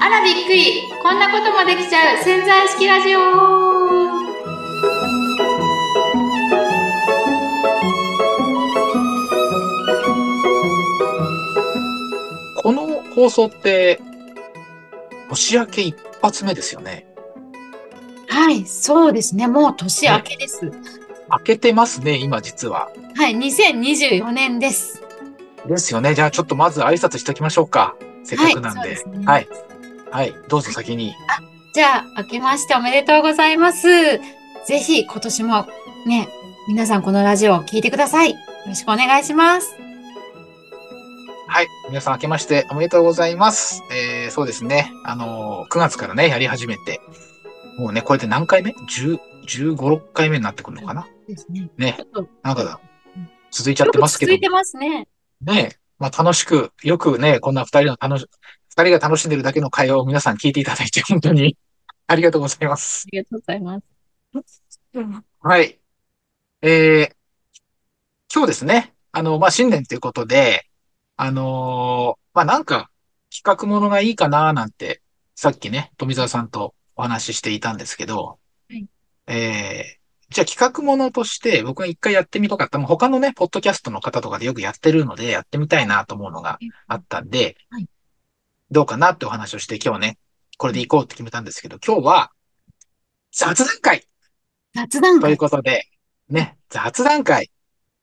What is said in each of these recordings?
あらびっくり。こんなこともできちゃう。潜在意識ラジオ。この放送って、年明け一発目ですよね。はいそうですね。もう年明けです、明けてますね、今実は。はい2024年ですですよね。じゃあちょっとまず挨拶しときましょうか。せっかくなんで。はいねはい。はい。どうぞ先に。じゃあ明けましておめでとうございますぜひ今年もね皆さんこのラジオを聞いてくださいよろしくお願いしますはい。皆さん明けましておめでとうございます。えー、そうですね。あのー、9月からね、やり始めて、もうね、これで何回目 ?10、15、6回目になってくるのかな？ですねねなんか、続いちゃってますけど続い。てますねねまあ楽しく、よくね、こんな二人の楽し、二人が楽しんでるだけの会話を皆さん聞いていただいて、本当に ありがとうございます。ありがとうございますはい。えー、今日ですね、あの、まあ、新年ということで、あのーまあ、なんか、企画ものがいいかななんて、さっきね、富澤さんとお話ししていたんですけど、はいえー、じゃあ企画ものとして僕が一回やってみたかった、他のね、ポッドキャストの方とかでよくやってるので、やってみたいなと思うのがあったんで、はい。どうかなってお話をして今日ね、これで行こうって決めたんですけど、今日は、雑談会という雑談会ことで、ね、雑談会。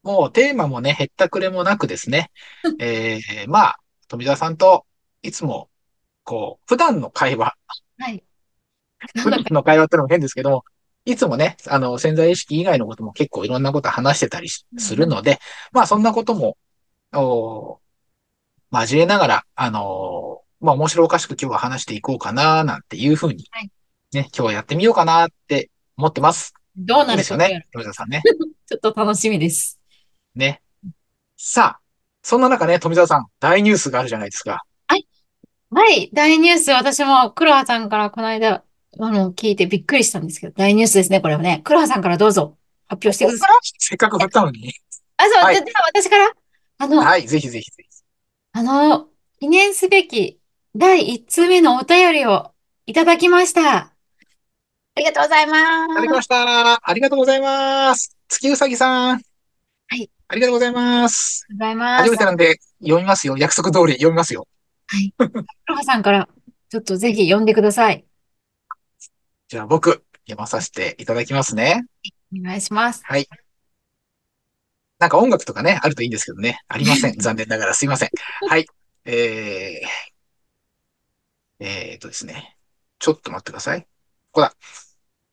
もうテーマもね、へったくれもなくですね、えー、まあ、富澤さんといつも、こう、普段の会話、はい。普段の会話ってのも変ですけども、いつもね、あの、潜在意識以外のことも結構いろんなこと話してたりしするので、まあそんなことも、お交えながら、あのーまあ面白おかしく今日は話していこうかな、なんていうふうにはい、ね、今日はやってみようかなって思ってます。どういいなるですよね、富澤さんね。ちょっと楽しみです。ね。さあ、そんな中ね、富澤さん、大ニュースがあるじゃないですか。はい、大ニュース、私も黒羽さんからこの間、あの、聞いてびっくりしたんですけど、大ニュースですね、これはね。黒羽さんからどうぞ発表してください。せっかく振ったのに。あ、そう、はいで、では私から、あの、はい、ぜひぜひぜひ。あの、記念すべき第1通目のお便りをいただきました。ありがとうございます。ありがとうございました。ありがとうございます。月うさぎさん。はい。ありがとうございます。ありがとうございます。初めてなんで読みますよ。約束通り読みますよ。はい。黒羽さんから、ちょっとぜひ読んでください。じゃあ僕、読まさせていただきますね。お願いします。はい。なんか音楽とかね、あるといいんですけどね。ありません。残念ながらすいません。はい。えー、えーっとですね。ちょっと待ってください。ここだ。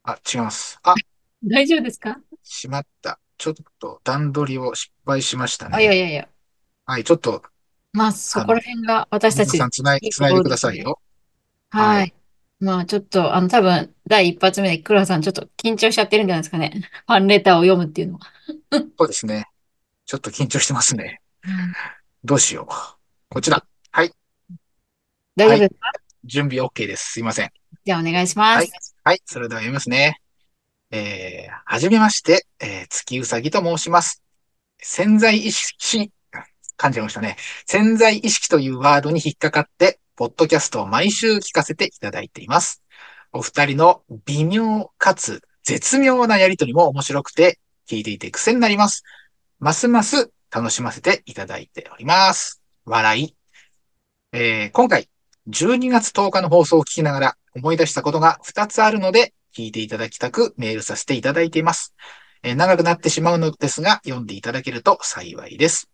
あ、違います。あ、大丈夫ですか？しまった。ちょっと段取りを失敗しましたあ、いやね。いやいや。はい、ちょっと、まあ、そこら辺が私たち皆さんつない、つないでくださいよ。はい。はいまあ、ちょっと、あの、多分、第一発目で黒羽さん、ちょっと緊張しちゃってるんじゃないですかね。ファンレターを読むっていうのは。そうですね。ちょっと緊張してますね。どうしよう。こっちだ。はい。大丈夫ですか？準備 OK です。すいません。じゃあ、お願いしまはいす。。はい。それでは読みますね。えー、はじめまして、えー、月うさぎと申します。潜在意識、噛んじましたね。潜在意識というワードに引っかかって、ポッドキャストを毎週聞かせていただいています。お二人の微妙かつ絶妙なやりとりも面白くて、聞いていて癖になります。ますます楽しませていただいております。笑い。えー今回、12月10日の放送を聞きながら思い出したことが2つあるので、聞いていただきたくメールさせていただいています。えー長くなってしまうのですが、読んでいただけると幸いです。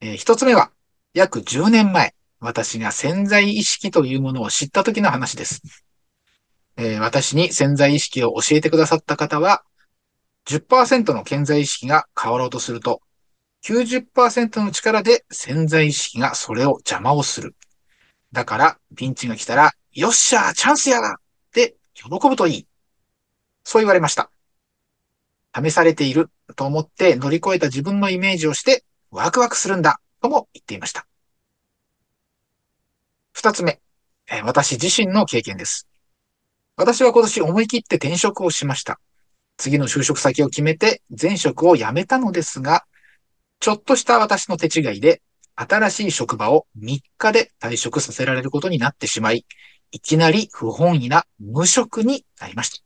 えー一つ目は、約10年前、私が潜在意識というものを知った時の話です。えー私に潜在意識を教えてくださった方は、10%の潜在意識が変わろうとすると、90%の力で潜在意識がそれを邪魔をする。だから、ピンチが来たら、よっしゃチャンスやだって喜ぶといい。そう言われました。試されていると思って乗り越えた自分のイメージをしてワクワクするんだとも言っていました。二つ目、えー私自身の経験です。私は今年思い切って転職をしました。次の就職先を決めて前職を辞めたのですが、ちょっとした私の手違いで、新しい職場を3日で退職させられることになってしまい、いきなり不本意な無職になりました。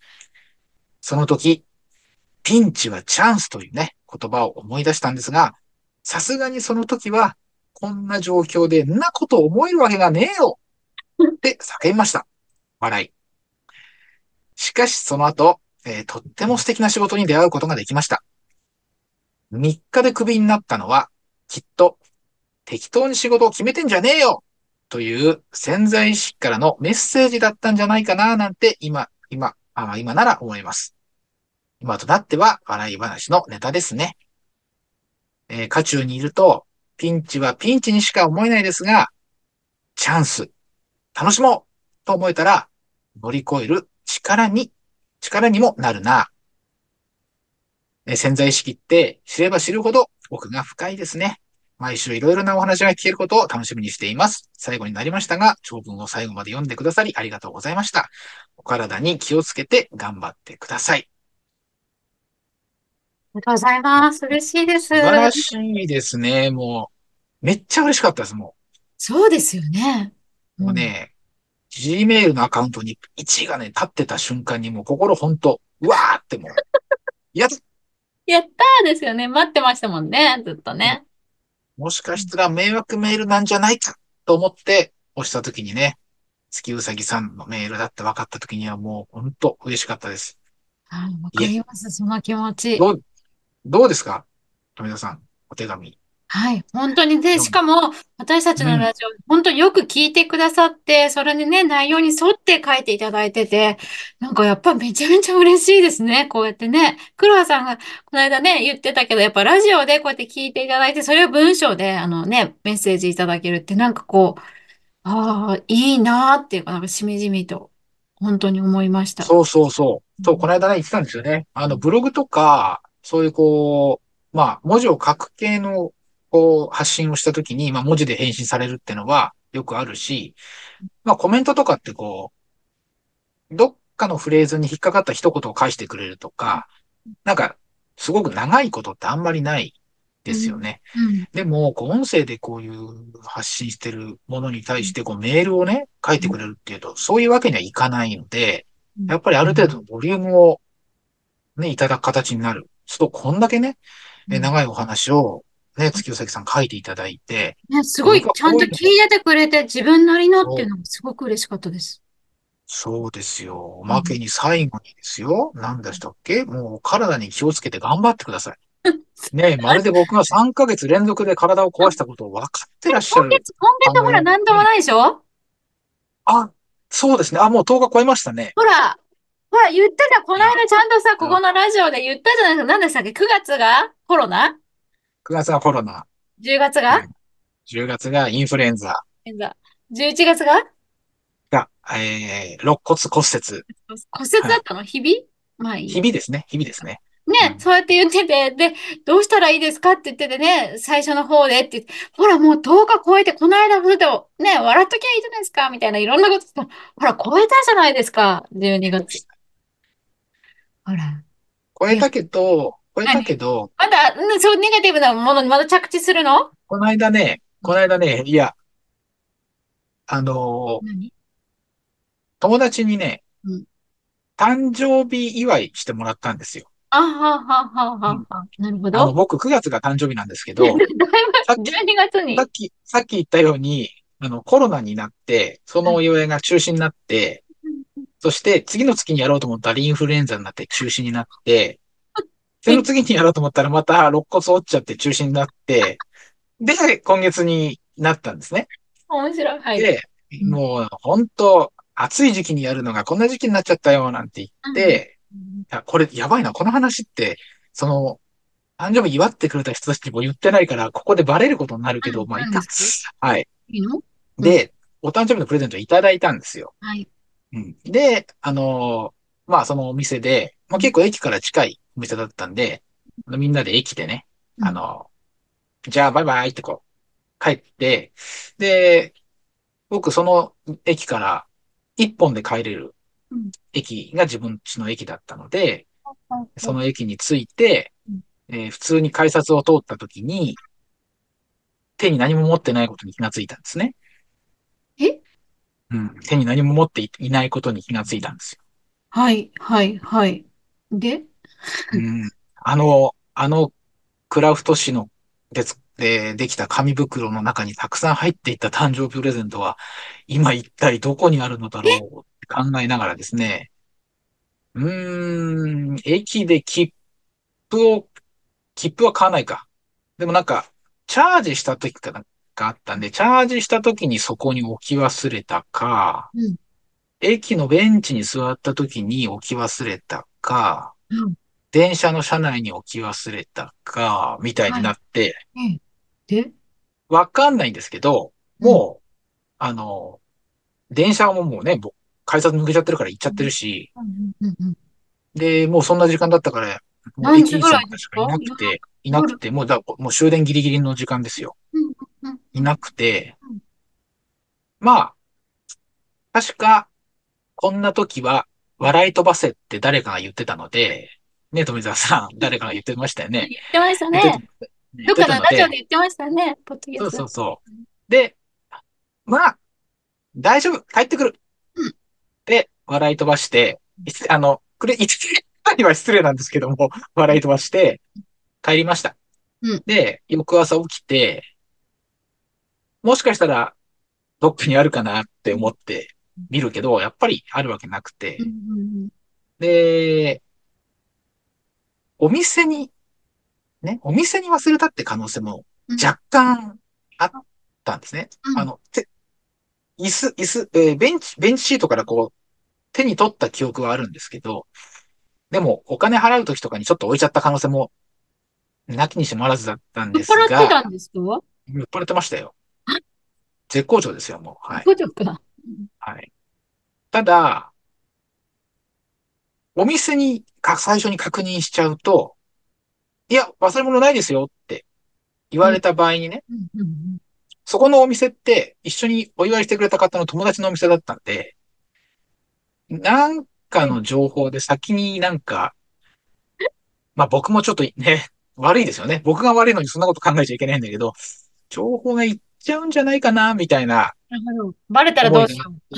その時、ピンチはチャンスというね、言葉を思い出したんですが、さすがにその時は、こんな状況でんなこと思えるわけがねえよって叫びました。笑い。しかしその後、えーとっても素敵な仕事に出会うことができました。3日でクビになったのは、きっと適当に仕事を決めてんじゃねえよという潜在意識からのメッセージだったんじゃないかななんて今、今、あ今なら思います。今となっては笑い話のネタですね。えー、渦中にいると、ピンチはピンチにしか思えないですが、チャンス、楽しもうと思えたら、乗り越える力に、力にもなるな。え潜在意識って知れば知るほど奥が深いですね。毎週いろいろなお話が聞けることを楽しみにしています。最後になりましたが、長文を最後まで読んでくださりありがとうございました。お体に気をつけて頑張ってください。ありがとうございます。嬉しいです。素晴らしいですね。もう、めっちゃ嬉しかったです、もそうですよね。う。もうね、Gmail のアカウントに1がね、立ってた瞬間にもう心ほんと、うわーってもう、やっやったーですよね。待ってましたもんね。ずっとね。もしかしたら迷惑メールなんじゃないかと思って押した時にね、月うさぎさんのメールだって分かった時にはもう本当嬉しかったです。はい、わかります。その気持ち。どう、どうですか？富田さん、お手紙。はい。本当にで、しかも、私たちのラジオ、本当によく聞いてくださって、それにね、内容に沿って書いていただいてて、なんかやっぱめちゃめちゃ嬉しいですね。こうやってね。黒羽さんがこの間ね、言ってたけど、やっぱラジオでこうやって聞いていただいて、それを文章で、あのね、メッセージいただけるって、なんかこう、ああ、いいなーっていうか、なんかしみじみと、本当に思いました。そうそうそう。そう、この間ね、言ってたんですよね。あの、ブログとか、そういうこう、まあ、文字を書く系の、こう、発信をしたときに、まあ、文字で返信されるってのはよくあるし、まあ、コメントとかってこう、どっかのフレーズに引っかかった一言を返してくれるとか、なんか、すごく長いことってあんまりないですよね。うん。でも、こう、音声でこういう発信してるものに対して、こう、メールをね、書いてくれるっていうと、そういうわけにはいかないので、やっぱりある程度のボリュームをね、いただく形になる。そうすると、こんだけね、え長いお話を、ね、月うさぎさん書いていただいて、ね、すごい、ちゃんと聞いててくれて、自分なりのっていうのがすごく嬉しかったです。そうですよ。おまけに最後にですよ。何でしたっけ？もう体に気をつけて頑張ってください。ねまるで僕が3ヶ月連続で体を壊したことを分かってらっしゃる。今月、今月ほら、なんともないでしょ？あ、そうですね。あ、もう10日超えましたね。ほら、ほら、言ってた、この間ちゃんとさ、ここのラジオで言ったじゃない。ですか。何でしたっけ ?9 月が？コロナ？9月がコロナ、?10 月が？10月がインフルエンザ。現在11月が？が、えー、肋骨骨折。骨折だったの？日々？まあいい。日々ですね。日々ですね。ね、そうやって言ってて、で、どうしたらいいですかって言っててね、最初の方でって。言って、ほら、もう10日超えて、この間、ふと、ね、笑っときゃいいじゃないですか、みたいないろんなこと言ってほら、超えたじゃないですか、12月。ほら。超えたけど、超えたけど、まだ、うんそう、ネガティブなものにまだ着地するの？この間ね、この間ね、いや、あのー何？友達にねうん、誕生日祝いしてもらったんですよ。あははははは。なるほあの、ど。僕9月が誕生日なんですけど、だいぶさっき、12月にさ。っき、さっき言ったように、あの、コロナになって、そのお祝いが中止になって、そして次の月にやろうと思ったらインフルエンザになって中止になって、その次にやろうと思ったらまた肋骨折っちゃって中止になって、で、今月になったんですね。面白い。はい。で、うんもう本当暑い時期にやるのがこんな時期になっちゃったよ、なんて言って、いやこれやばいな、この話って、その、誕生日祝ってくれた人たちにも言ってないから、ここでバレることになるけど、うんまあ、いいかなんです。はい。いいので、お誕生日のプレゼントいただいたんですよ。はい。うん。で、あのーまあ、そのお店で、まあ、結構駅から近いお店だったんで、みんなで駅でね、うん。あのーじゃあバイバイってこう、帰って、で、僕その駅から一本で帰れるうん。駅が自分家の駅だったので、その駅に着いてうん、えー普通に改札を通った時に、手に何も持ってないことに気がついたんですね。え？うん。手に何も持っていいないことに気がついたんですよ。はい、はい、はい。で？うん。あの、あの、クラフト紙の、でつ、で、できた紙袋の中にたくさん入っていった誕生日プレゼントは、今一体どこにあるのだろうって考えながらですね、うーん、駅で切符を、切符は買わないか。でもなんか、チャージした時かなんかあったんで、チャージした時にそこに置き忘れたか、うん。駅のベンチに座った時に置き忘れたか、うん。電車の車内に置き忘れたか、みたいになって、えで？わかんないんですけど、もう、あの、電車ももうね、ぼ改札抜けちゃってるから行っちゃってるし、うんうんうんで、もうそんな時間だったから、もう何駅員さんたちがいなくて、いなくて、もうだ、もう終電ギリギリの時間ですよ。うんうんいなくてうん、まあ、確か、こんな時は、笑い飛ばせって誰かが言ってたので、ね、富澤さん、誰かが言ってましたよね。言ってましたね。どってかたのラジオで言ってましたね。ポッドキャそうストそうそう。で、まあ、大丈夫、帰ってくる。うんで、笑い飛ばして、あの、くれ、一時には失礼なんですけども、笑い飛ばして、帰りました。うんで、翌朝起きて、もしかしたら、どっかにあるかなって思って見るけど、やっぱりあるわけなくて。で、お店に、ね、お店に忘れたって可能性もうん。若干あったんですね。うん。あの、て、椅子、椅子、えーベンチ、ベンチシートからこう、手に取った記憶はあるんですけど、でも、お金払うときとかにちょっと置いちゃった可能性も、なきにしもあらずだったん酔っです払ってが、たんですか？酔っ払ってましたよ。絶好調ですよ、もう。はい。そうですか。はい。ただ、お店にか最初に確認しちゃうと、いや、忘れ物ないですよって言われた場合にね、うんうんうんそこのお店って一緒にお祝いしてくれた方の友達のお店だったんで、なんかの情報で先になんか、まあ僕もちょっとね、悪いですよね。僕が悪いのにそんなこと考えちゃいけないんだけど、情報がいっちゃうんじゃないかな、みたいななるほど。バレたらどうしよう。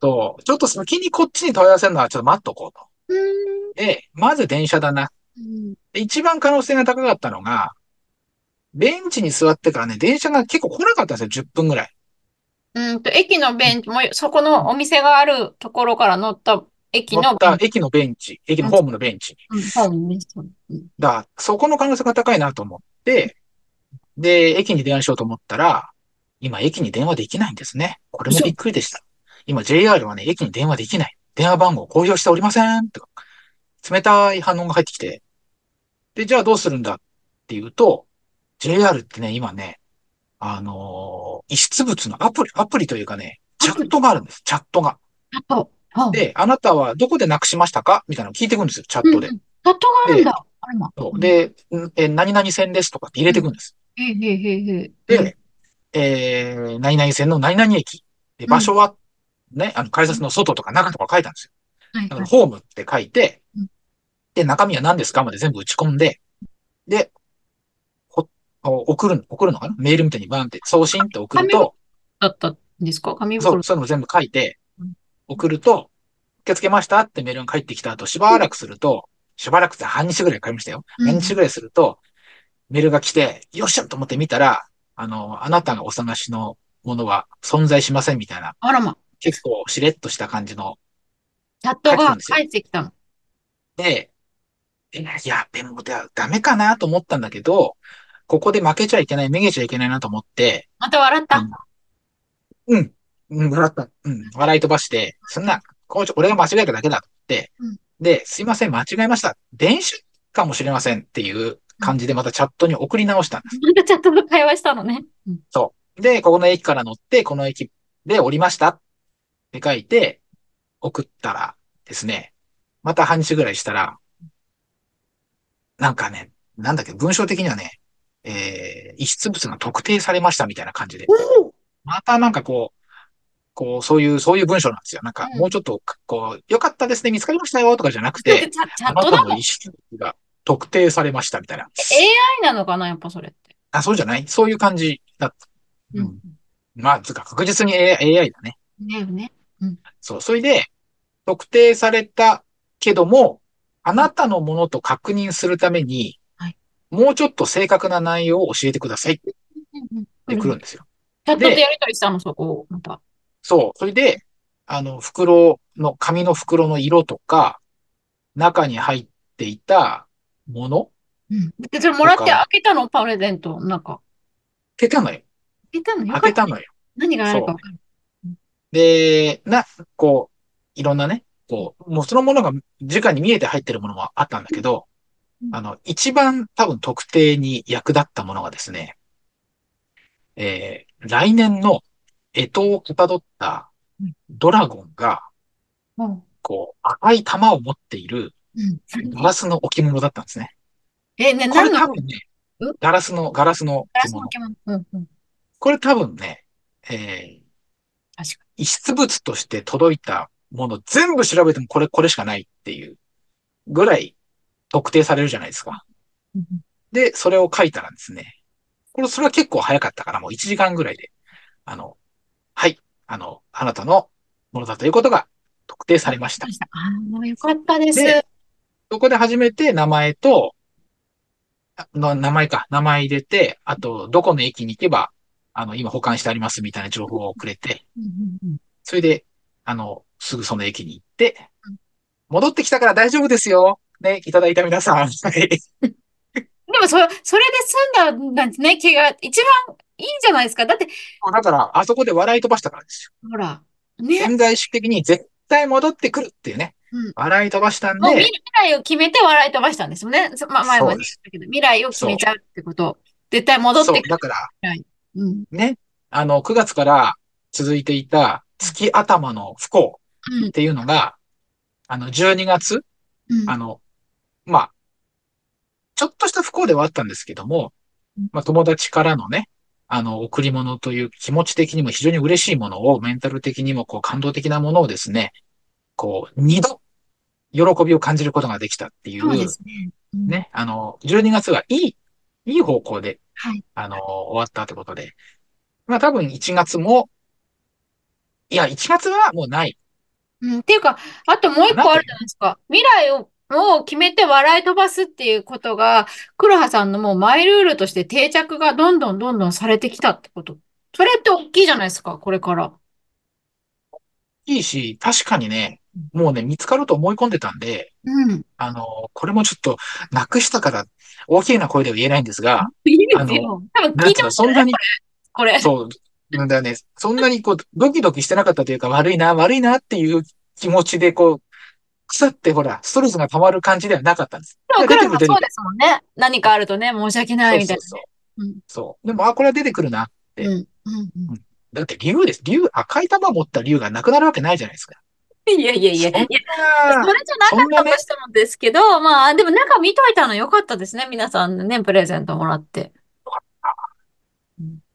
と、ちょっと先にこっちに問い合わせるのはちょっと待っとこうと。で、まず電車だな。一番可能性が高かったのが、ベンチに座ってからね、電車が結構来なかったんですよ、10分ぐらい。うんと、駅のベンチ、もうそこのお店があるところから乗った駅乗のベンチ。駅のベンチ、駅のホームのベンチに。うん、だそこの可能性が高いなと思って、で、駅に電話しようと思ったら、今駅に電話できないんですね。これもびっくりでした。今 JR はね、駅に電話できない。電話番号公表しておりませんとか、冷たい反応が入ってきて、で、じゃあどうするんだっていうと、JR ってね、今ね、あのー遺失物のアプリ、アプリというかね、チャットがあるんです。チャットが。あと、あで、あなたはどこでなくしましたか？みたいなのを聞いてくるんですよ、チャットでうん。チャットがあるんだ。で、んえ、何々線ですとかって入れてくるんです。へえへえへえ。で、えー、何々線の何々駅。で、場所は、ね、あの、改札の外とか中とか書いたんですよ。はいはい。ホームって書いてうん、で、中身は何ですかまで全部打ち込んで、で、ほ、お送る、送るのかな？メールみたいにバーンって送信って送ると、だったんですか？紙袋そう、。そういうの全部書いてうん、送ると、受け付けましたってメールが返ってきた後、しばらくすると、しばらくって半日ぐらいかかりましたよ。うん半日ぐらいすると、メールが来て、よっしゃと思って見たら、あの、あなたがお探しのものは存在しませんみたいな、あらま。結構しれっとした感じの、チャットが返ってきたの。で、えいや、でもだダメかなと思ったんだけど、ここで負けちゃいけない、めげちゃいけないなと思って、また笑った？うん、うん、笑った。うん、笑い飛ばして、そんな、こうちょ俺が間違えただけだって、うんで、すいません、間違えました。電車かもしれませんっていう感じでまたチャットに送り直したんです。またチャットと会話したのね。うんで、ここの駅から乗って、この駅で降りましたって書いて、送ったらですね、また半日ぐらいしたら、なんかね、なんだっけ、文章的にはね、えー、遺失物が特定されましたみたいな感じで、またなんかこう、こう、そういう、そういう文章なんですよ。なんか、うんもうちょっと、こう、よかったですね、見つかりましたよとかじゃなくてあな。たの遺失物が特定されましたみたいな。AI なのかなやっぱそれって。あ、そうじゃない？そういう感じだった。うん。まあ、つうか確実に AI, AI だね。ねえね。そう。それで、特定されたけども、あなたのものと確認するために、はいもうちょっと正確な内容を教えてくださいってうん来るんですよ。チャットでやりとりしたの、そこを、また。そう。それで、あの、袋の、紙の袋の色とか、中に入っていたものうん。で、それもらって開けたの？プレゼント。なんか。開けたのよ。開けたの？よ開けたのよ。何があるか分かる。で、な、こう、いろんなね、こう、もうそのものが直に見えて入ってるものもあったんだけどう、んあの、一番多分特定に役立ったものがですね、えー、来年の干支をかたどったうんドラゴンが、うんこう、赤い玉を持っているうんガラスの置物だったんですね。え、ね、これ多分ねうん、ガラスの、ガラスのガラスの置物。うんうん。これ多分ね、えー、確か遺失物として届いたもの全部調べてもこれ、これしかないっていうぐらい特定されるじゃないですか。に。で、それを書いたらですね、これ、それは結構早かったから、もう1時間ぐらいで、あの、はい、あの、あなたのものだということが特定されました。ああ、よかったです。でそこで初めて名前と、あの名前か、名前入れて、あと、どこの駅に行けば、あの、今保管してありますみたいな情報をくれて、それで、あの、すぐその駅に行ってうん、戻ってきたから大丈夫ですよ。ね、いただいた皆さん。は いでもそ、それで済んだんですね、気が。一番いいんじゃないですか。だって、だから、あそこで笑い飛ばしたからですほら、よ。ね。潜在意識的に絶対戻ってくるっていうね。うん笑い飛ばしたんもう未で、来を決めて笑い飛ばしたんですよね。そまあ、前も言ったけど、未来を決めちゃうってこと。絶対戻って、くる。だから、うん。ね、あの、9月から続いていた月頭の不幸うんっていうのが、あの、12月、うん。あの、まあ、ちょっとした不幸ではあったんですけどもうん、まあ、友達からのね、あの、贈り物という気持ち的にも非常に嬉しいものを、メンタル的にもこう感動的なものをですね、こう、二度、喜びを感じることができたっていう、そうですね。うん。ね、あの、12月はいい、いい方向で、はい。あの、終わったってことで、まあ多分1月も、いや、1月はもうない。うん。っていうか、あともう一個あるじゃないですか。未来を、を決めて笑い飛ばすっていうことが、黒羽さんのもうマイルールとして定着がどんどんどんどんされてきたってこと。それって大きいじゃないですか、これから。いいし、確かにね、もうね、見つかると思い込んでたんで、うん。あの、これもちょっと、なくしたから、大きな声では言えないんですが、いいですあよ。多分聞いてそんなに、これ。そう、なんだよね、そんなにこう、ドキドキしてなかったというか、悪いな、悪いなっていう気持ちで、こう、腐ってほら、ストレスが溜まる感じではなかったんです。でも、いや出てくる黒羽さんそうですもんね。何かあるとね、申し訳ないみたいそうそうなそう。うんそう。でも、あ、これは出てくるな。ね。うん。うんうんだって竜です。竜、赤い玉持った竜がなくなるわけないじゃないですか。いやいやいや、いや、それじゃななかったとしてもですけど、まあ、でも中見といたの良かったですね。皆さんね、プレゼントもらって。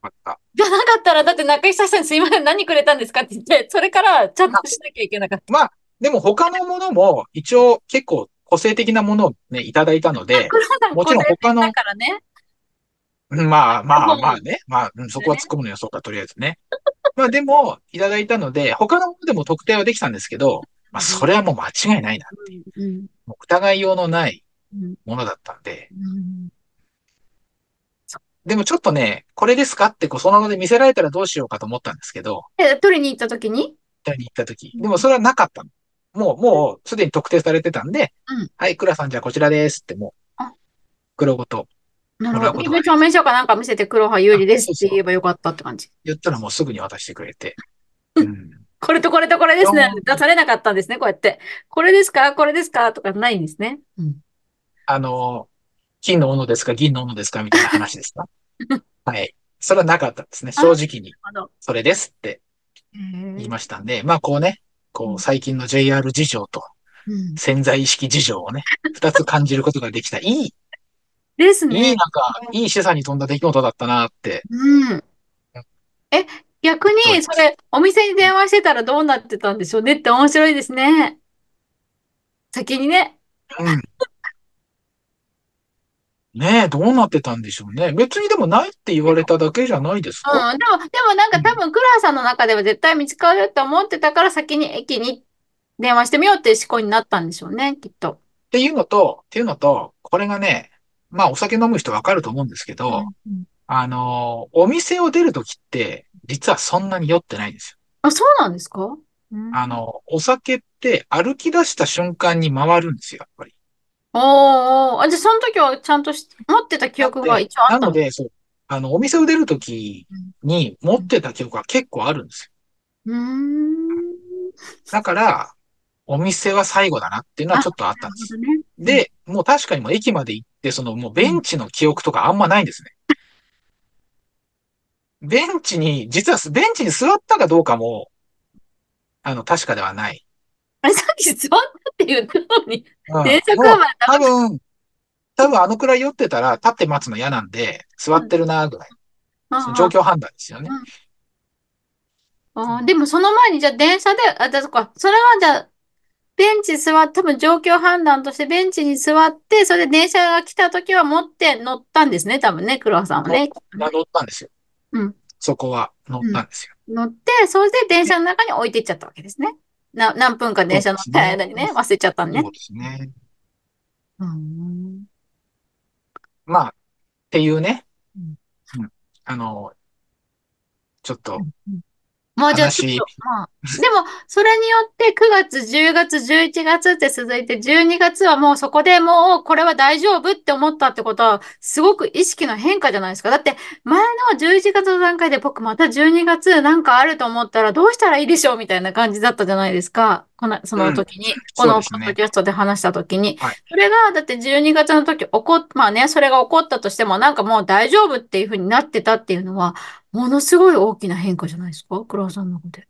あったじゃなかったら、だって中久さんにすいません、何くれたんですかって言って、それからちゃんとしなきゃいけなかった。でも他のものも一応結構個性的なものをね、いただいたので、もちろん他のだからね。まあまあうんまあね、まあ、うんそこは突っ込むのよ、そうか、とりあえずね。まあでも、いただいたので、他のものでも特定はできたんですけど、まあそれはもう間違いないな。うん。もう疑いようのないうん。ものだったんで、うん。でもちょっとね、これですかってこうその場で見せられたらどうしようかと思ったんですけど、で、取りに行った時に？取りに行った時。でもそれはなかったの。もう、もうすでに特定されてたんで、うんはい、倉さんじゃあこちらですってもうあ、黒ごとなるほど。身分証明書かなんか見せて黒羽有利ですって言えばよかったって感じ。言ったらもうすぐに渡してくれて。うん。これとこれとこれですねうん。出されなかったんですね、こうやって。これですかこれですかとかないんですね。うん。あの、金の斧ですか銀の斧ですかみたいな話ですか？はい。それはなかったですね。正直に、それですってへ言いーましたんで、まあこうね、こう最近の JR 事情とうん。潜在意識事情をね、二つ感じることができた。いいですね。なんか、いい示唆に富んだ出来事だったなって。うん。え、逆にそれ、お店に電話してたらどうなってたんでしょうねって面白いですね。先にね。うん。ねえ、どうなってたんでしょうね。別にでもないって言われただけじゃないですかうん、でも、でもなんか多分、クラさんの中では絶対見つかるって思ってたから、先に駅に電話してみようっていう思考になったんでしょうね、きっと。っていうのと、っていうのと、これがね、まあお酒飲む人わかると思うんですけど、うん、あの、お店を出るときって、実はそんなに酔ってないんですよ。あ、そうなんですか、うん、あの、お酒って歩き出した瞬間に回るんですよ、やっぱり。おあ、じゃあその時はちゃんとし持ってた記憶が一応あったなので、そう、あの、お店を出るときに持ってた記憶が結構あるんですよ。うん。だから、お店は最後だなっていうのはちょっとあったんです。ね、で、もう確かにもう駅まで行そのもうベンチの記憶とかあんまないんですね。ベンチに、実はベンチに座ったかどうかも、あの、確かではない。あれ、さっき座ったって言ったのに、うん、電車は多分、多分あのくらい酔ってたら立って待つの嫌なんで、座ってるなぐらい。うん、状況判断ですよね。うん、あでもその前にじゃあ電車で、あ、じゃそか、それはじゃあ、ベンチ座って、多分状況判断としてベンチに座って、それで電車が来た時は持って乗ったんですね、多分ね、黒羽さんはね。乗ったんですよ。うん。そこは乗ったんですよ。乗って、それで電車の中に置いていっちゃったわけですね。な何分か電車乗った間にね、忘れちゃったんね。そうですね。うん。まあ、っていうね。うん。あの、ちょっと、もうじゃあちょっと、まあ、でも、それによって9月、10月、11月って続いて、12月はもうそこでもうこれは大丈夫って思ったってことは、すごく意識の変化じゃないですか。だって、前の11月の段階で僕また12月なんかあると思ったらどうしたらいいでしょうみたいな感じだったじゃないですか。この、その時に、うん、このポッドキャストで話した時に。はい、それが、だって12月の時起こっ、まあね、それが起こったとしても、なんかもう大丈夫っていうふうになってたっていうのは、ものすごい大きな変化じゃないですか？黒田さんの中で。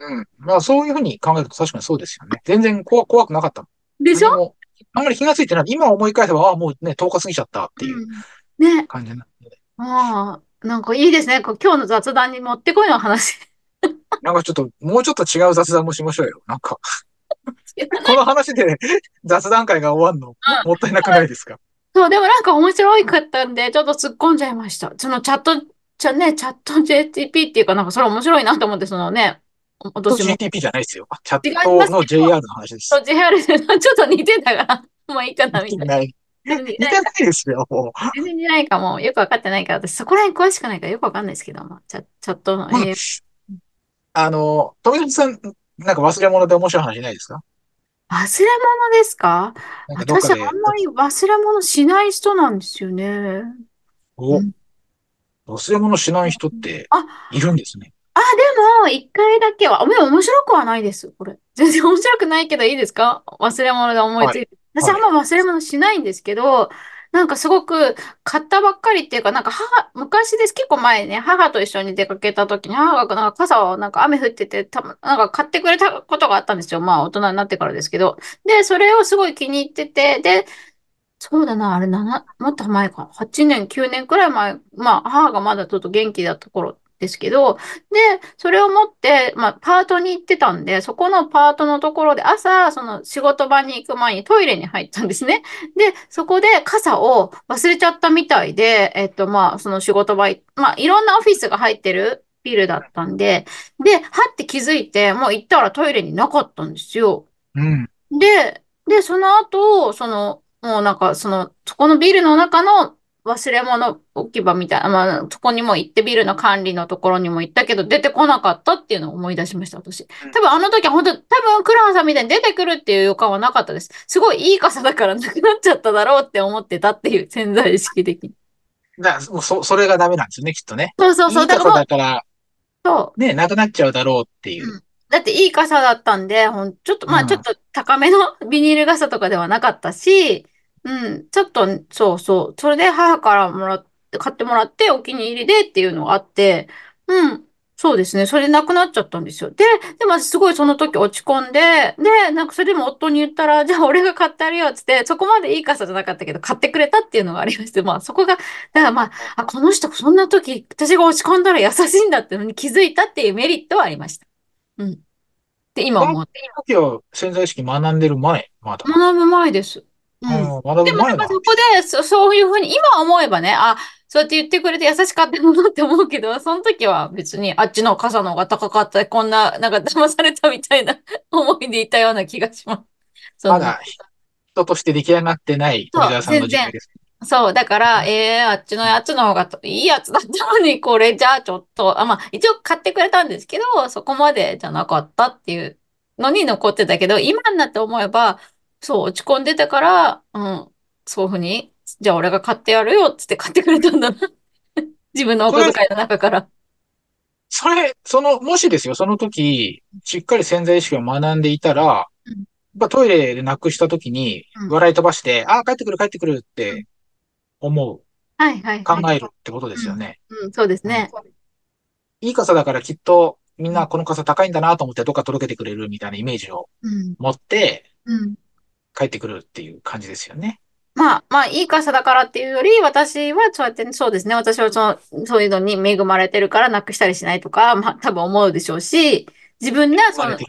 うん。まあそういうふうに考えると確かにそうですよね。全然怖怖くなかった。でしょ？あんまり気がついてない。今思い返せば、ああ、もうね、10日過ぎちゃったっていうね。感じになって。ああ、なんかいいですね。今日の雑談に持ってこいの話。なんかちょっと、もうちょっと違う雑談もしましょうよ。なんか この話で 雑談会が終わるの、もったいなくないですか？そう、でもなんか面白いかったんで、ちょっと突っ込んじゃいました。そのチャット、じゃね、チャット JTP っていうか、なんかそれ面白いなと思って、そのね、私も。GTP じゃないですよ。チャットの JR の話です。そう、JR で、ちょっと似てたから、もういいかな、みたいな。似てないですよ、もう。全然似てないかも。よくわかってないから、私そこら辺詳しくないからよくわかんないですけども、チャチャットの、えー、あの、富田さん、なんか忘れ物で面白い話ないですか？忘れ物ですか？私あんまり忘れ物しない人なんですよね。お、うん、忘れ物しない人っているんですね。あ、でも、一回だけは、面白くはないです、これ。全然面白くないけどいいですか？忘れ物で思いついて。はい、私あんま忘れ物しないんですけど、なんかすごく買ったばっかりっていうか、なんか母、昔です、結構前ね、母と一緒に出かけた時に、母がなんか傘をなんか雨降ってて、たなんか買ってくれたことがあったんですよ。まあ大人になってからですけど。で、それをすごい気に入ってて、で、そうだな、あれ7、もっと前か。8年、9年くらい前、まあ母がまだちょっと元気だった頃ですけど、で、それを持って、まあ、パートに行ってたんで、そこのパートのところで朝、その仕事場に行く前にトイレに入ったんですね。で、そこで傘を忘れちゃったみたいで、えっと、まあ、その仕事場、まあ、いろんなオフィスが入ってるビルだったんで、で、はって気づいて、もう行ったらトイレになかったんですよ。うん。で、で、その後、その、もうなんか、その、そこのビルの中の忘れ物置き場みたいな、まあ、そこにも行って、ビルの管理のところにも行ったけど、出てこなかったっていうのを思い出しました、私。多分あの時は本当、多分クランさんみたいに出てくるっていう予感はなかったです。すごいいい傘だからなくなっちゃっただろうって思ってたっていう潜在意識的に。だから、そ、それがダメなんですよね、きっとね。そうそうそう。いい傘だから、そう。ね、なくなっちゃうだろうっていう。うんだっていい傘だったんで、ほん、ちょっと、まあちょっと高めの ビニール傘とかではなかったし、うん、ちょっと、そうそう。それで母からもらっ買ってもらってお気に入りでっていうのがあって、うん。そうですね。それでなくなっちゃったんですよ。で、でもすごいその時落ち込んで、で、なんかそれでも夫に言ったら、じゃあ俺が買ってあるよっつって、そこまでいい傘じゃなかったけど、買ってくれたっていうのがありまして、まあそこが、だからまあ、あ、この人そんな時、私が落ち込んだら優しいんだってのに気づいたっていうメリットはありました。うん。で、今思って。時は潜在意識学んでる前、まだ。学ぶ前です。でもなん。かそこで、そ、そういうふうに、今思えばね、あ、そうやって言ってくれて優しかったなって思うけど、その時は別にあっちの傘の方が高かった、こんな、なんか騙されたみたいな 思いでいたような気がします。まだ人として出来上がってない富そう、澤さんの。時代です。そう、だから、えー、あっちのやつの方がいいやつだったのに、これじゃあちょっと、あ、まあ、一応買ってくれたんですけど、そこまでじゃなかったっていうのに残ってたけど、今になって思えば、そう、落ち込んでたから、うん、そういうふうに、じゃあ俺が買ってやるよっつって買ってくれたんだな。自分のお小遣いの中から。それ、その、もしですよ、その時、しっかり潜在意識を学んでいたら、うん、まあ、トイレでなくした時に、うん、笑い飛ばして、ああ、帰ってくる帰ってくるって思う、はいはいはい。考えるってことですうん、よね。うん、そうですうん。ね。いい傘だからきっと、みんうん、なこの傘高いんだなと思ってどっか届けてくれるみたいなイメージをうん、持ってうん。帰ってくるっていう感じですよね。まあ、まあ、いい会社だからっていうより、私はそうやって、そうですね。私はその、そういうのに恵まれてるからなくしたりしないとか、まあ、多分思うでしょうし、自分で、その、生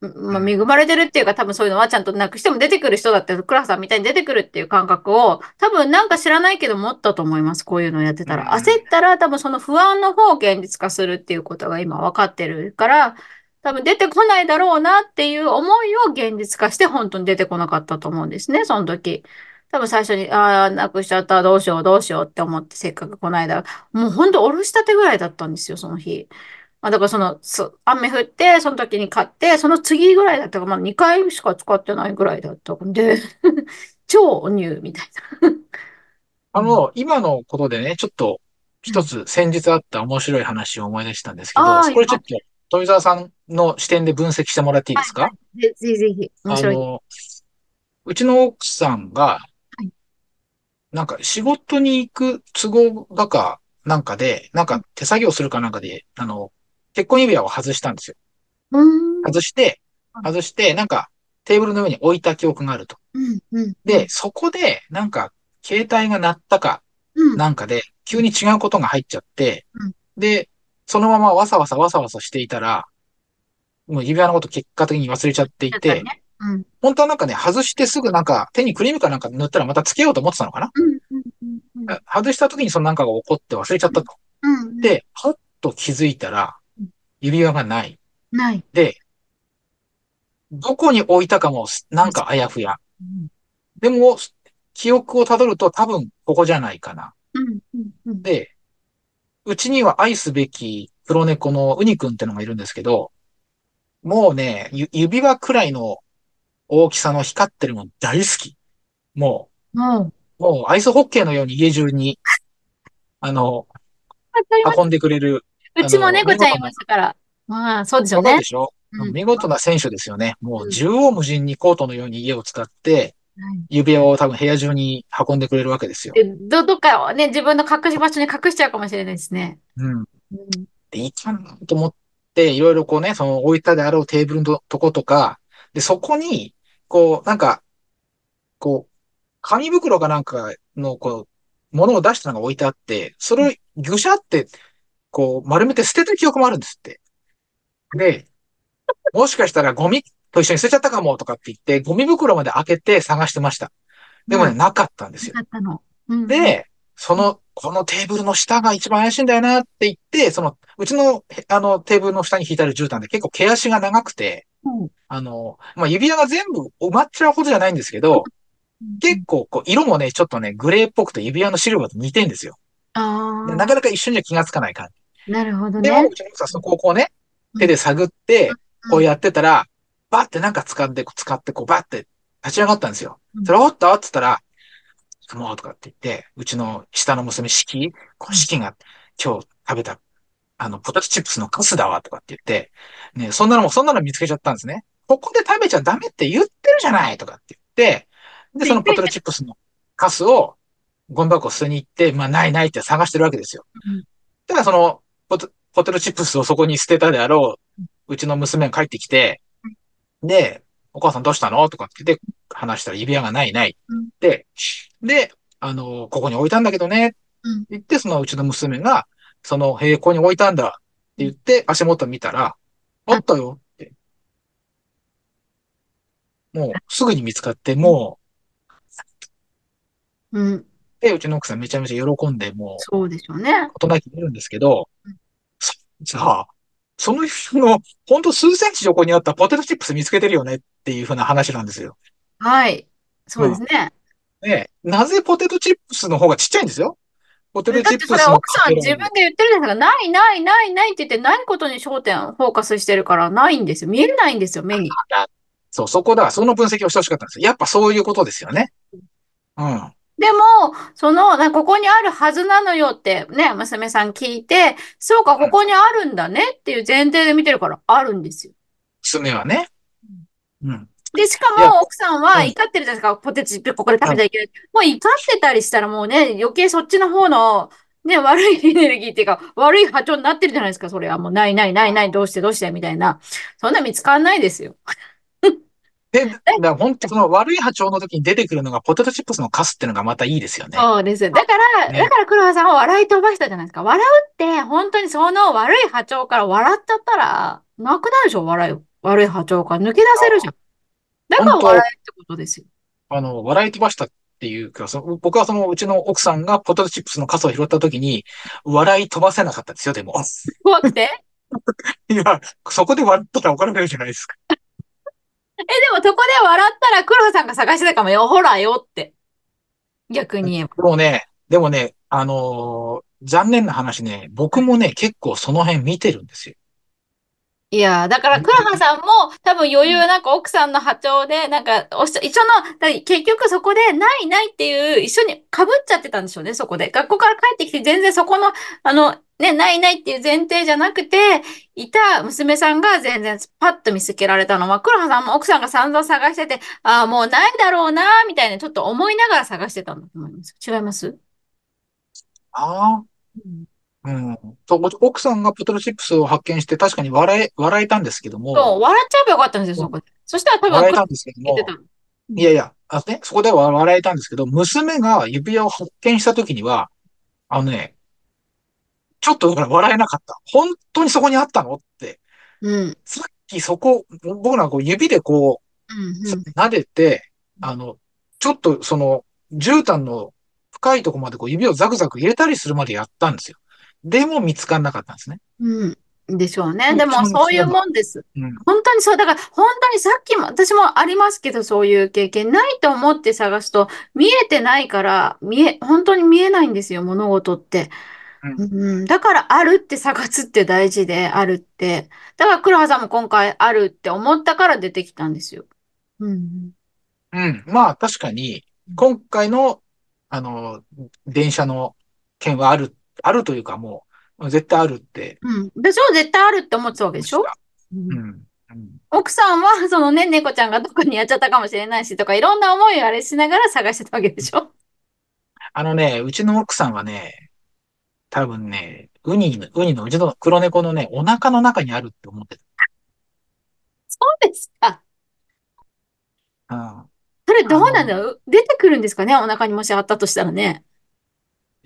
まあ、恵まれてるっていうか、多分そういうのはちゃんとなくしても出てくる人だって、クラさんみたいに出てくるっていう感覚を、多分なんか知らないけど持ったと思います。こういうのをやってたら。うん。焦ったら多分その不安の方を現実化するっていうことが今分かってるから、多分出てこないだろうなっていう思いを現実化して本当に出てこなかったと思うんですね、その時。多分最初に、ああ、なくしちゃった、どうしよう、どうしようって思って、せっかくこの間、もう本当おろしたてぐらいだったんですよ、その日。まあ、だからその、そ雨降って、その時に買って、その次ぐらいだったから、まあ2回しか使ってないぐらいだったんで、超ニューみたいな。うん、あの、今のことでね、ちょっと一うんつ先日あった面白い話を思い出したんですけど、これちょっと富澤さんの視点で分析してもらっていいですか？はいぜぜひぜひ、面白い。あの、うちの奥さんが、はい。なんか仕事に行く都合だかなんかで、なんか手作業するかなんかで、あの、結婚指輪を外したんですよ。うん、外して、外して、なんかテーブルの上に置いた記憶があると。うん、うん、うで、ん、そこで、なんか、携帯が鳴ったか、うん、なんかで、急に違うことが入っちゃって、うん。で、そのままわさわさわさわさしていたら、もう指輪のこと結果的に忘れちゃっていて、ね。うん、本当はなんかね、外してすぐなんか手にクリームかなんか塗ったらまたつけようと思ってたのかな？うん、外した時にそのなんかが起こって忘れちゃったと。で、はっと気づいたら、指輪がない。ない。で、どこに置いたかもなんかあやふや。うん、でも、記憶をたどると多分ここじゃないかな。で、うちには愛すべき黒猫のウニくんってのがいるんですけど、もうね、ゆ指輪くらいの大きさの光ってるもん大好き。ももう、う、もうアイスホッケーのように家中に、あの。運んでくれる、うちも猫ちゃんいましたから。まあ、そうですよね。わかるでしょうん、見事な選手ですよね。もううん。縦横無尽にコートのように家を使って、はい指輪を多分部屋中に運んでくれるわけですよ。で、ど、どっかをね、自分の隠し場所に隠しちゃうかもしれないですね。うん。うん。で、いいかなと思って、いろいろこうね、その置いたであろうテーブルのとことか、で、そこに、こう、なんか、こう、紙袋かなんかの、こう、ものを出したのが置いてあって、それをぐしゃって、こう、丸めて捨てた記憶もあるんですって。で、もしかしたらゴミと一緒に捨てちゃったかもとかって言って、ゴミ袋まで開けて探してました。でもね、はい。なかったんですなよ。かったの。うん、うん。で、そうんの、このテーブルの下が一番怪しいんだよなって言って、その、うちの、へあの、テーブルの下に引いてある絨毯で結構毛足が長くて、うんあの、まあ、指輪が全部埋まっちゃうほどじゃないんですけど、うん結構、こう、色もね、ちょっとね、グレーっぽくて指輪のシルバーと似てんですよ。でなかなああか一瞬じゃ気がつかない感じ。ー、なるほどでも、ね。うちの奥さんそこをこうね、うん、手で探って、うん、こうやってたら、バッてなんか掴んで、使って、こうバッて立ち上がったんですよ。うん、それ、おっと？って言ったら、もうとかって言って、うちの下の娘、四季、こう、四季が今日食べた、あの、ポテトチップスのカスだわ、とかって言って、ね、そんなのも、そんなの見つけちゃったんですね。ここで食べちゃダメって言ってるじゃないとかって言って、で、そのポテトチップスのカスを、ゴミ箱捨てに行って、まあ、ないないって探してるわけですよ。うん、ただ、そのポテ、ポテトチップスをそこに捨てたであろう、うちの娘が帰ってきて、で、お母さんどうしたの？とかって言って話したら指輪がないない。うん、で、で、あの、ここに置いたんだけどね、ってうん。言って、そのうちの娘が、その、へえ、ここに置いたんだ。って言って、足元見たら、ああ、ったよ。って、もうすぐに見つかって、もう、うん。で、うちの奥さんめちゃめちゃ喜んで、もう、そうでしょうね。大人気出るんですけど、さあ、その人の、ほんと数センチ横にあったポテトチップス見つけてるよねっていうふうな話なんですよ。はい。そううん。ですね。で、なぜポテトチップスの方がちっちゃいんですよ？ポテトチッだってそれ奥さん自分。で言ってるんですが、ないないないないって言ってないことに焦点、フォーカスしてるからないんですよ。見えないんですよ、目に。あそう、そこだ。その分析をしてほしかったんですよ。やっぱそういうことですよね。うん。でも、その、なここにあるはずなのよってね、娘さん聞いて、そうか、ここにあるんだねっていう前提で見てるからあるんですよ。娘はね。うん。で、しかも奥さんはうん。怒ってるじゃないですか。ポテチここで食べあちゃいけない。もう怒ってたりしたらもうね、余計そっちの方の、ね、悪いエネルギーっていうか、悪い波長になってるじゃないですか。それはもう、ないないないない、どうしてどうしてみたいな。そんな見つかんないですよ。で、だ本当その悪い波長の時に出てくるのがポテトチップスのカスっていうのがまたいいですよね。そうです。だから、だね。から黒羽さんは笑い飛ばしたじゃないですか。笑うって、本当にその悪い波長から笑っちゃったら、なくなるでしょ、笑い。悪い波長から抜け出せるじゃん。だから笑本当、えってことですよ。あの、笑い飛ばしたっていうか、その僕はそのうちの奥さんがポテトチップスのカスを拾った時に、笑い飛ばせなかったですよ、でも。怖くて？いや、そこで笑ったら怒られるじゃないですか。え、でもそこで笑ったら黒さんが探してたかもよ。ほらよって。逆に言えば。でもね、でもね、あのー残念な話ね、僕もね、結構その辺見てるんですよ。いやー、だから、クラハさんも多分余裕なんか奥さんの波長で、なんか、おっしゃ、一緒の、だ結局そこでないないっていう、一緒に被っちゃってたんでしょうね、そこで。学校から帰ってきて全然そこの、あの、ね、ないないっていう前提じゃなくて、いた娘さんが全然パッと見つけられたのは、クラハさんも奥さんが散々探してて、ああ、もうないだろうな、みたいな、ちょっと思いながら探してたんだと思います。違います？ああ。うんうん。と、奥さんがポテトチップスを発見して確かに笑え、笑えたんですけども、そう、笑っちゃえばよかったんですよ、そこで。そしたら多分、笑えたんですけども、いやいや、あね、そこでは笑えたんですけど、娘が指輪を発見した時には、あのね、ちょっと笑えなかった。本当にそこにあったのって。うん。さっきそこ、僕らこう指でこうん。うん。う、撫でて、あの、ちょっとその、絨毯の深いところまでこう指をザクザク入れたりするまでやったんですよ。でも見つからなかったんですね。うん。でしょうね。でも、そういうも。もんです。うん。本当にそう。だから、本当にさっきも、私もありますけど、そういう経験。ないと思って探すと、見えてないから、見え、本当に見えないんですよ、物事って。うん。うん。だから、あるって探すって大事で、あるって。だから、黒羽さんも今回、あるって思ったから出てきたんですよ。うん。うん。まあ確かに、今回の、あの、電車の件はある、あるというかもう、絶対あるってうん。でしょ絶対あるって思ってたわけでしょ？うんうん。うん奥さんは、そのね、猫ちゃんがどこにやっちゃったかもしれないしとか、いろんな思いをあれしながら探してたわけでしょ？あのね、うちの奥さんはね、多分ね、ウニの、ウニのうちの黒猫のね、お腹の中にあるって思ってそうですか。た。うん。それどうなんだろう？出てくるんですかね？お腹にもしあったとしたらね。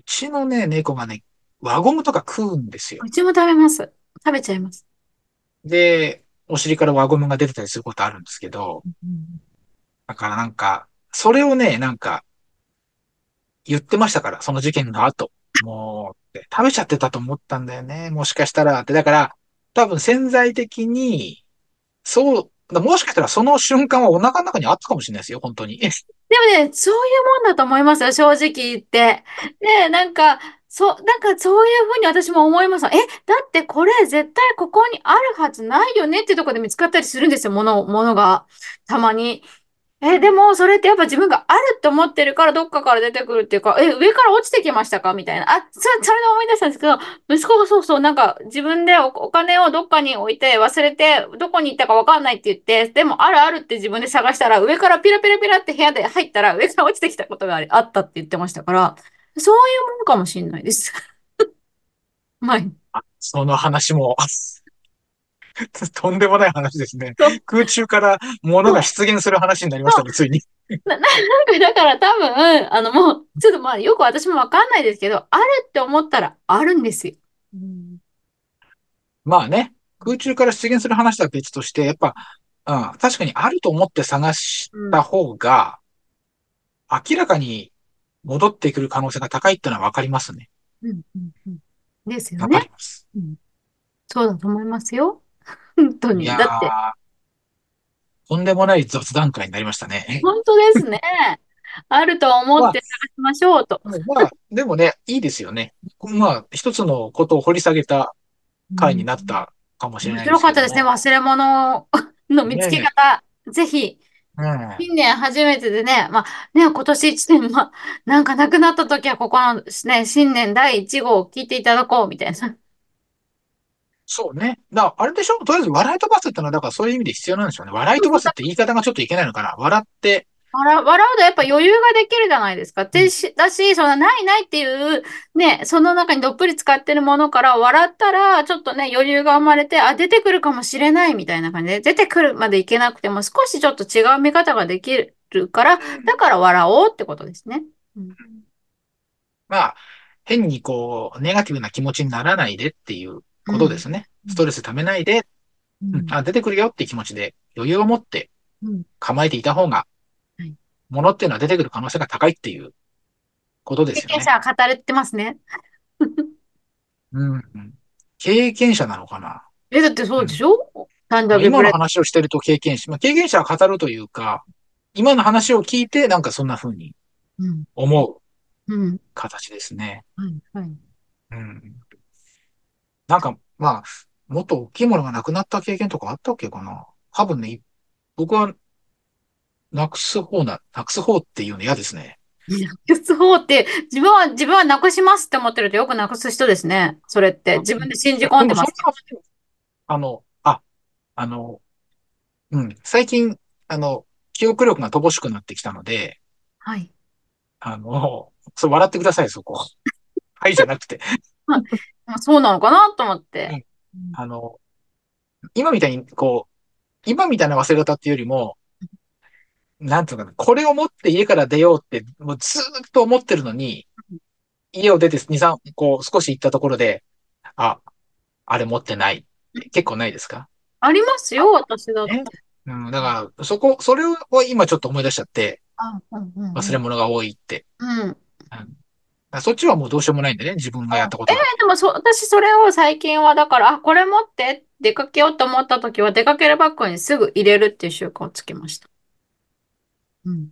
うちのね、猫がね、輪ゴムとか食うんですよ。うちも食べます。食べちゃいます。で、お尻から輪ゴムが出てたりすることあるんですけど、うんだからなんか、それをね、なんか、言ってましたから、その事件の後。もう、食べちゃってたと思ったんだよね。もしかしたらって。だから、多分潜在的に、そう、もしかしたらその瞬間はお腹の中にあったかもしれないですよ、本当に。でもね、そういうもんだと思いますよ、正直言って。ね、なんか、そう、なんかそういうふうに私も思います。え、だってこれ絶対ここにあるはずないよねっていうとこで見つかったりするんですよ、もの、ものが。たまに。え、でも、それってやっぱ自分があるって思ってるからどっかから出てくるっていうか、え、上から落ちてきましたか？みたいな。あ、そ、それで思い出したんですけど、息子がそうそう、なんか自分でお、金をどっかに置いて忘れて、どこに行ったかわかんないって言って、でもあるあるって自分で探したら、上からピラピラピラって部屋で入ったら、上から落ちてきたことがあったって言ってましたから、そういうものかもしれないです。はい。その話も、とんでもない話ですね。空中から物が出現する話になりまし。たね、ついに。な、な なんかだから多分、あのもう、ちょっとまあよく私もわかんないですけど、あるって思ったらあるんですよ。うんまあね、空中から出現する話とは別として、やっぱ、うん、確かにあると思って探しうん。た方が、明らかに戻ってくる可能性が高いってのはわかりますね。うんうんうんですよわかね。ります。うんそうだと思いますよ。本当に。だって、ー、とんでもない雑談会になりましたね。本当ですね。あると思って探しましょうと。まあ、でもね、いいですよね。まあ、一つのことを掘り下げた回になったかもしれ面ないですけども白かったですね。忘れ物の見つけ方。ぜひ、うん。新年初めてでね、まあね、今年一年、まあ、なんかなくなった時はここのね、新年第一号を聞いていただこうみたいな。そうね。だからあれでしょ？とりあえず笑い飛ばすってのは、だからそういう意味で必要なんでしょうね。笑い飛ばすって言い方がちょっといけないのかな。笑って、笑笑うとやっぱ余裕ができるじゃないですか？でし、だし、そのないないっていう、ね、その中にどっぷり使ってるものから笑ったら、ちょっとね、余裕が生まれて、あ、出てくるかもしれないみたいな感じで、出てくるまでいけなくても、少しちょっと違う見方ができるから、だから笑おうってことですね。うんまあ、変にこう、ネガティブな気持ちにならないでっていうことですね。うんストレス溜めないで、うんあ、出てくるよって気持ちで余裕を持ってうん構えていた方がはい、ものっていうのは出てくる可能性が高いっていうことですよね。経験者は語れてますね。うんうん。経験者なのかな？え、だってそうでしょ？誕生日プ今のレ話をしてると経験者、まあ、経験者は語るというか、今の話を聞いてなんかそんな風にうん。思ううん。形ですね。はい。はい。うん。なんか、まあ、もっと大きいものがなくなった経験とかあったっけかな？多分ね、僕は、なくす方な、なくす方っていうの嫌ですね。なくす方って、自分は、自分はなくしますって思ってるとよくなくす人ですね。それって。自分で信じ込んでます。あの、あ、あの、うん、最近、あの、記憶力が乏しくなってきたので、はい。あの、そう、笑ってください、そこ。はい、じゃなくて。まあそうなのかなと思って。あの、今みたいに、こう、今みたいな忘れ方っていうよりも、なんていうのかな、これを持って家から出ようって、もうずーっと思ってるのに、家を出て2、3、こう、少し行ったところで、あ、あれ持ってない結構ないですか？ありますよ、私だって。ねうん、だから、そこ、それを今ちょっと思い出しちゃって、あうんうんうん忘れ物が多いって。うん。あそっちはもうどうしようもないんでね、自分がやったことが。でもそ、私それを最近はだから、あ、これ持って出かけようと思った時は出かけるバッグにすぐ入れるっていう習慣をつけました。うん。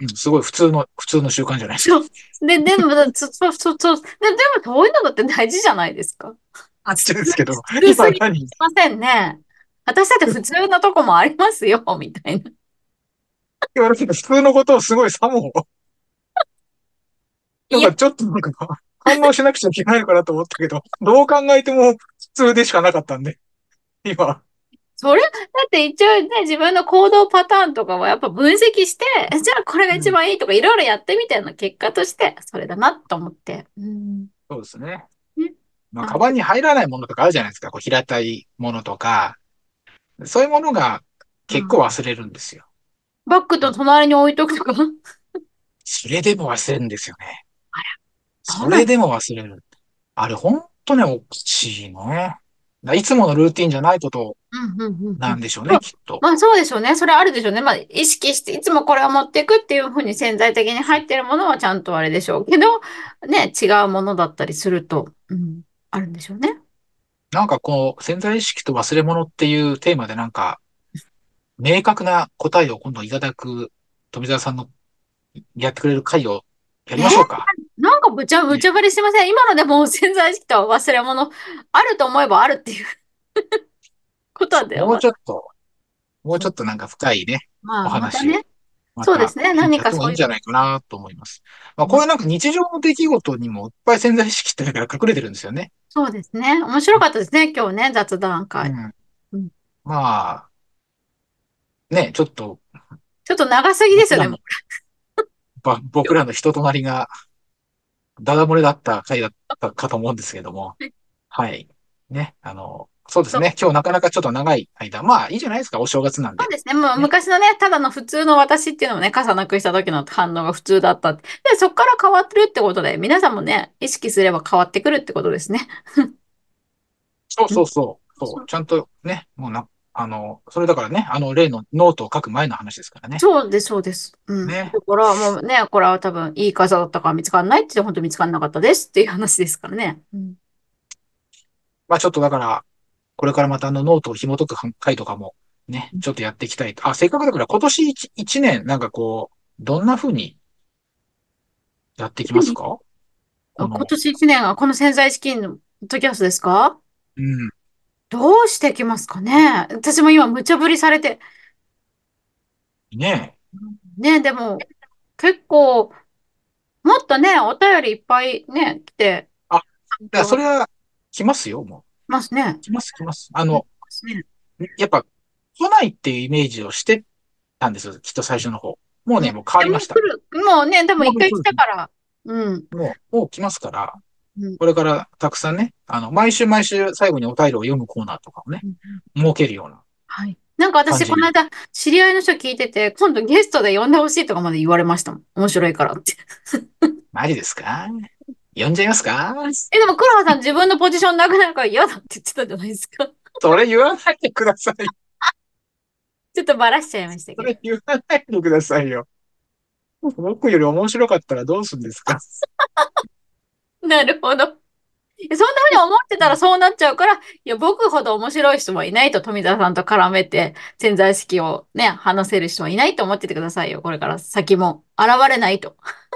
うん、すごい普通の、普通の習慣じゃないですか。で、でも、そ、そ、そ、そ、で、でもそういうのだって大事じゃないですか。あ、ちですけど、今何？すいませんね。私だって普通のとこもありますよ、みたいな。言われて普通のことをすごいさも、なんかちょっとなんか反応しなくちゃいけないのかなと思ったけど、どう考えても普通でしかなかったんで、今。それ、だって一応ね、自分の行動パターンとかはやっぱ分析して、えじゃあこれが一番いいとかいろいろやってみての結果として、それだなと思って。うん。そうですねね。まあ、カバンに入らないものとかあるじゃないですか。こう平たいものとか。そういうものが結構忘れるんですよ。バッグと隣に置いとくとか。それでも忘れるんですよね。あらそれでも忘れる。あれ、ほんとね、おかしいね。だいつものルーティンじゃないことなんでしょうね、きっと。まあそうでしょうね。それあるでしょうね。まあ意識して、いつもこれを持っていくっていうふうに潜在的に入ってるものはちゃんとあれでしょうけど、ね、違うものだったりすると、うん、あるんでしょうね。なんかこう、潜在意識と忘れ物っていうテーマでなんか、明確な答えを今度いただく富澤さんのやってくれる回をやりましょうか。なんかぶちゃ、ぶりしてません。今のでもう潜在意識と忘れ物、あると思えばあるっていう ことで。もうちょっと、もうちょっとなんか深いね、まあ、お話ね。またそうですね何かやってもいいんじゃないかなと思います。まあ、うんこういうなんか日常の出来事にもいっぱい潜在意識ってだから隠れてるんですよね。そうですね。面白かったですね。今日ね、雑談会。うんうんまあ、ね、ちょっと、ちょっと長すぎですよね。僕らの人となりが、ダダ漏れだった回だったかと思うんですけども。はい。ね、あの、そうですね。今日なかなかちょっと長い間。まあいいじゃないですか。お正月なんでそう。ですね。もう昔のね、ただの普通の私っていうのもね、傘なくした時の反応が普通だったって。で、そこから変わってるってことで、皆さんもね、意識すれば変わってくるってことですね。そうそうそう。そう。ちゃんとね、もうな、あの、それだからね、あの例のノートを書く前の話ですからね。そうです、そうです。うん。ねだから、もうね、これは多分、いい傘だったから見つかんないって言って、本当見つかんなかったですっていう話ですからね。うん。まあちょっとだから、これからまたあのノートを紐解く回とかもね、ちょっとやっていきたいと。あ、せっかくだから今年一一年、なんかこう、どんな風にやっていきますか？今年一年はこの潜在資金のポッドキャストですか？うん。どうしていきますかね？私も今無茶ぶりされて。ねね、でも、結構、もっとね、お便りいっぱいね、来て、あえ。だそれは来ますよ、もますねう。。来ます、来ます。あの、ねやっぱ来ないっていうイメージをしてたんですよ、きっと最初の方。もうね、もう変わりましたで。もうね、でも一回来たから。うん。もう、もう来ますからうん、これからたくさんね、あの、毎週毎週最後にお便りを読むコーナーとかをね、設けるような。はい。なんか私、この間、知り合いの人聞いてて、今度ゲストで呼んでほしいとかまで言われましたもん。面白いからって。マジですか？呼んじゃいますか？え、でも黒羽さん自分のポジションなくなるから嫌だって言ってたじゃないですか。それ言わないでください。ちょっとバラしちゃいましたけど。それ言わないでくださいよ。僕より面白かったらどうするんですか？なるほど。そんな風に思ってたらそうなっちゃうから、いや、僕ほど面白い人はいないと、富澤さんと絡めて、潜在意識をね、話せる人はいないと思っててくださいよ。これから先も。現れないと。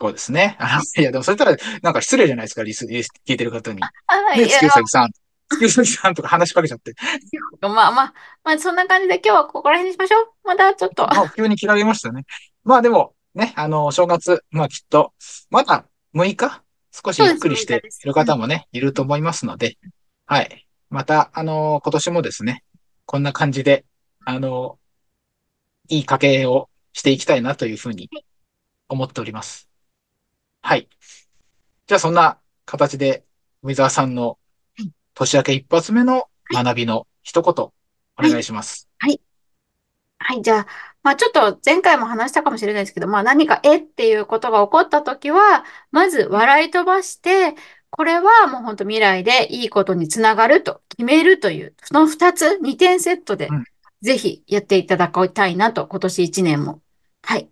そうですね。あ のいや、でもそれたら、なんか失礼じゃないですか、リス、リス聞いてる方に。あ、ね、いや月うさん。月うさんとか話しかけちゃって。まあまあ、まあ、そんな感じで今日はここら辺にしましょう。またちょっと。まあ、急に切られましたね。まあでも、ね、あの、正月、まあきっと、まだ6日？少しゆっくりしている方もね、いると思いますので、はい。また、あの、今年もですね、こんな感じで、あの、いい家計をしていきたいなというふうに思っております。はい。じゃあそんな形で、梅沢さんの年明け一発目の学びの一言、お願いします。はい、じゃあ、まあちょっと前回も話したかもしれないですけど、まあ何かえっていうことが起こったときは、まず笑い飛ばして、これはもう本当未来でいいことにつながると決めるという、その2つ、2点セットでうん、ぜひやっていただきたいなと、今年1年も。はい。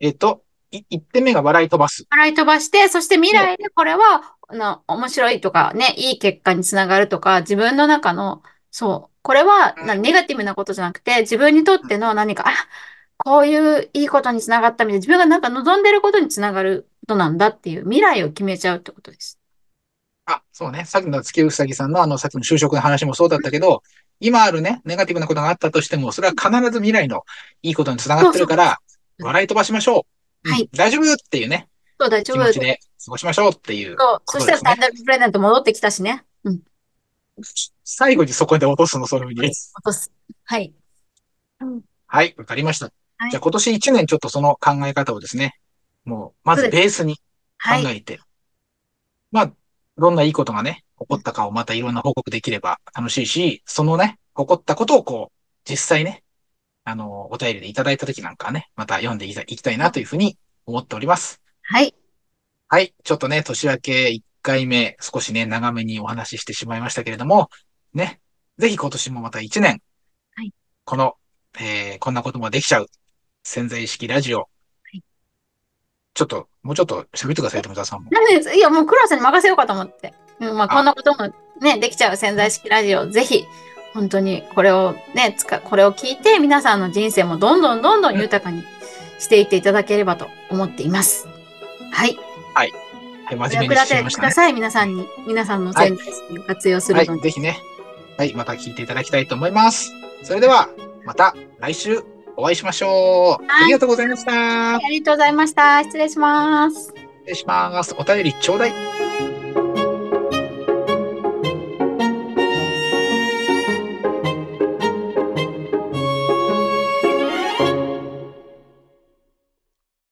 えっと、い一点目が笑い飛ばす。笑い飛ばして、そして未来でこれは、あの、面白いとかね、いい結果につながるとか、自分の中の、そう、これはなネガティブなことじゃなくて、自分にとっての何か、あ、こういういいことにつながったみたいな、自分がなんか望んでることにつながることなんだっていう未来を決めちゃうってことです。あ、そうね。さっきの月うさぎさんのあの、さっきの就職の話もそうだったけど、今あるね、ネガティブなことがあったとしても、それは必ず未来のいいことにつながってるから、笑い飛ばしましょう。うんはい大丈夫っていうね、そう、大丈夫。気持ちで過ごしましょうっていうそう、そしたら。誕生日プレゼント戻ってきたしね。うん、最後にそこで落とすの、そのように。落とす。はい。はい、わかりました。はいじゃあ今年1年ちょっとその考え方をですね、もう、まずベースに考はい。えて、まあ、どんないいことがね、起こったかをまたいろんな報告できれば楽しいし、そのね、起こったことをこう、実際ね、あの、お便りでいただいた時なんかはね、また読んでいきたいなというふうに思っております。はい。はい。ちょっとね、年明け1回目、少しね、長めにお話ししてしまいましたけれども、ね、ぜひ今年もまた1年、はいこの、えー、こんなこともできちゃう、潜在意識ラジオ、いちょっと、もうちょっと喋ってください、友沢さんも。なんで、いや、もうクラスに任せようかと思って。うん、まあ、あこんなこともね、できちゃう潜在意識ラジオ、ぜひ、本当にこれをね、つか、これを聞いて、皆さんの人生もどんどんどんどん豊かにしていっていただければと思っています。はい。はい、真お面目に役立しちゃいましたね。てください、皆さんに。皆さんの潜在意識を活用すはいるの、に。ぜひね、はい、また聞いていただきたいと思います。それでは、また来週お会いしましょう。はいありがとうございました。ありがとうございました。失礼します。失礼します。お便りちょうだい。